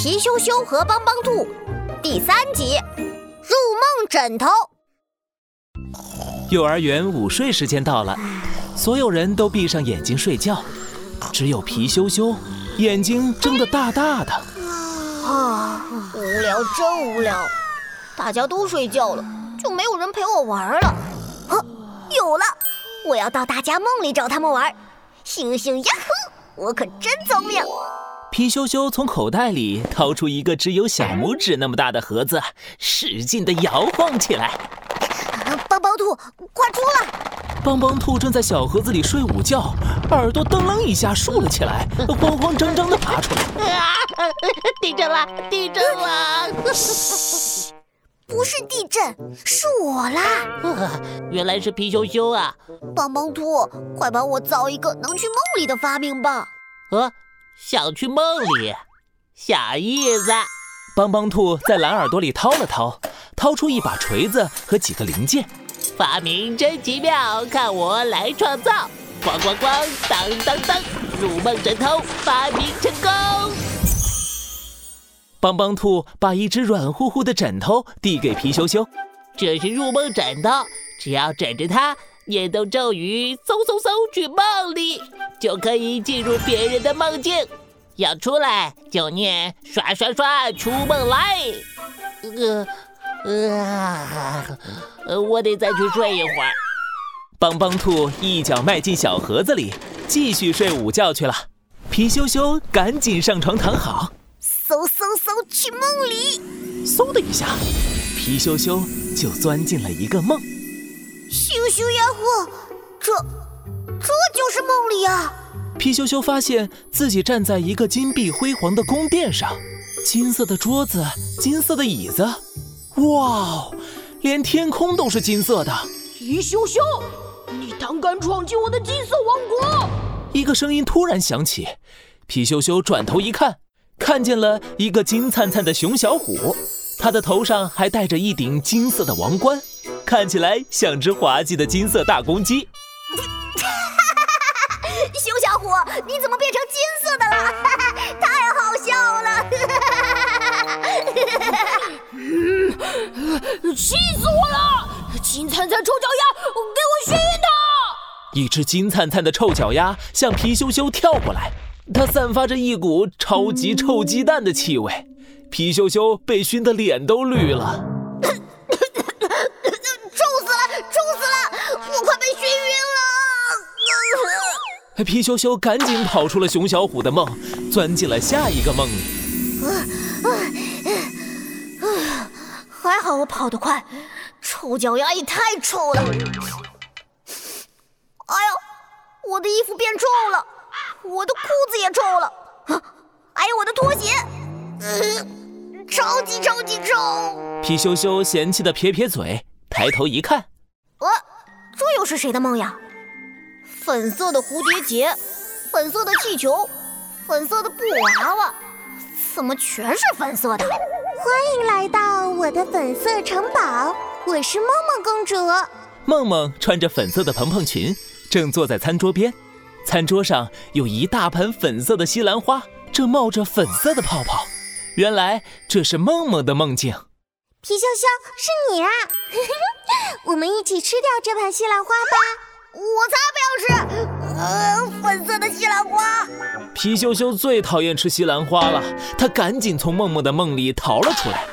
皮羞羞和帮帮兔第三集入梦枕头。幼儿园午睡时间到了，所有人都闭上眼睛睡觉，只有皮羞羞眼睛睁得大大的。啊，无聊，真无聊！大家都睡觉了，就没有人陪我玩了。啊，有了！我要到大家梦里找他们玩。星星呀呼，我可真聪明！皮羞羞从口袋里掏出一个只有小拇指那么大的盒子，使劲地摇晃起来。帮帮兔，快出来！帮帮兔正在小盒子里睡午觉，耳朵噔楞一下竖了起来，慌慌张张地爬出来。啊！地震了！地震了！嘘，不是地震，是我啦！原来是皮羞羞啊！帮帮兔，快帮我造一个能去梦里的发明吧！啊！想去梦里，小意思。帮帮兔在蓝耳朵里掏了掏，掏出一把锤子和几个零件。发明真奇妙，看我来创造！咣咣咣，当当当，入梦枕头发明成功。帮帮兔把一只软乎乎的枕头递给皮羞羞，这是入梦枕头，只要枕着它，念动咒语，嗖嗖嗖去梦里。就可以进入别人的梦境，要出来就念刷刷刷出梦来。呃呃，我得再去睡一会儿。帮帮兔一脚迈进小盒子里，继续睡午觉去了。皮羞羞赶紧上床躺好，嗖嗖嗖去梦里。嗖的一下，皮羞羞就钻进了一个梦。咻咻呀呼，这。这就是梦里啊！皮羞羞发现自己站在一个金碧辉煌的宫殿上，金色的桌子，金色的椅子，哇，连天空都是金色的。皮羞羞，你胆敢闯进我的金色王国！一个声音突然响起，皮羞羞转头一看，看见了一个金灿灿的熊小虎，他的头上还戴着一顶金色的王冠，看起来像只滑稽的金色大公鸡。熊小虎你怎么变成金色的了？太好笑了！气死我了！金灿灿臭脚丫，给我熏他！一只金灿灿的臭脚丫向皮羞羞跳过来，它散发着一股超级臭鸡蛋的气味。皮羞羞被熏得脸都绿了，皮羞羞赶紧跑出了熊小虎的梦，钻进了下一个梦里。还好我跑得快，臭脚丫也太臭了！哎呦，我的衣服变臭了，我的裤子也臭了，还有我的拖鞋，超级超级臭！皮羞羞嫌弃的撇撇嘴，抬头一看，呃，这又是谁的梦呀？粉色的蝴蝶结，粉色的气球，粉色的布娃娃，怎么全是粉色的？欢迎来到我的粉色城堡，我是梦梦公主。梦梦穿着粉色的蓬蓬裙，正坐在餐桌边，餐桌上有一大盆粉色的西兰花，正冒着粉色的泡泡。原来这是梦梦的梦境。皮羞羞，是你啊！我们一起吃掉这盘西兰花吧。我才不要吃，呃，粉色的西兰花。皮羞羞最讨厌吃西兰花了，他赶紧从梦梦的梦里逃了出来。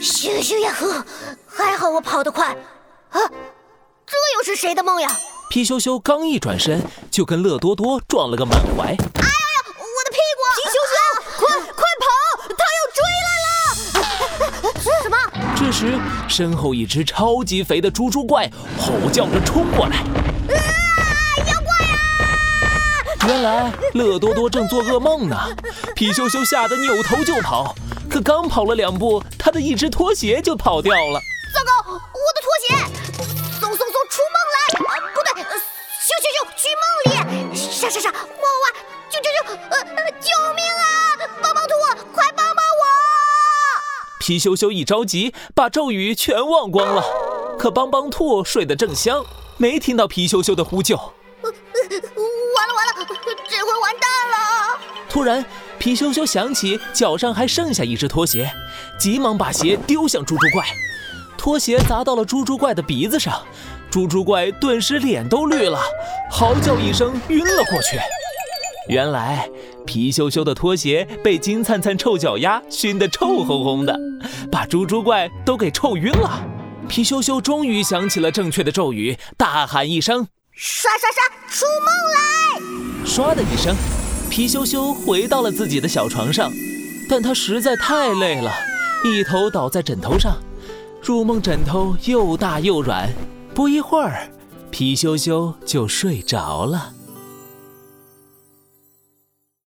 咻咻呀呵，还好我跑得快。啊，这又是谁的梦呀？皮羞羞刚一转身，就跟乐多多撞了个满怀。哎这时，身后一只超级肥的猪猪怪吼叫着冲过来。啊！妖怪啊！原来乐多多正做噩梦呢。皮羞羞吓得扭头就跑，可刚跑了两步，他的一只拖鞋就跑掉了。糟糕，我的拖鞋！皮羞羞一着急，把咒语全忘光了。可邦邦兔睡得正香，没听到皮羞羞的呼救。完了完了，这回完蛋了，突然，皮羞羞想起脚上还剩下一只拖鞋，急忙把鞋丢向猪猪怪，拖鞋砸到了猪猪怪的鼻子上，猪猪怪顿时脸都绿了，嚎叫一声晕了过去。原来皮羞羞的拖鞋被金灿灿臭脚丫熏得臭烘烘的，把猪猪怪都给臭晕了。皮羞羞终于想起了正确的咒语，大喊一声：“刷刷刷，出梦来！”唰的一声，皮羞羞回到了自己的小床上，但他实在太累了，一头倒在枕头上。入梦枕头又大又软，不一会儿，皮羞羞就睡着了。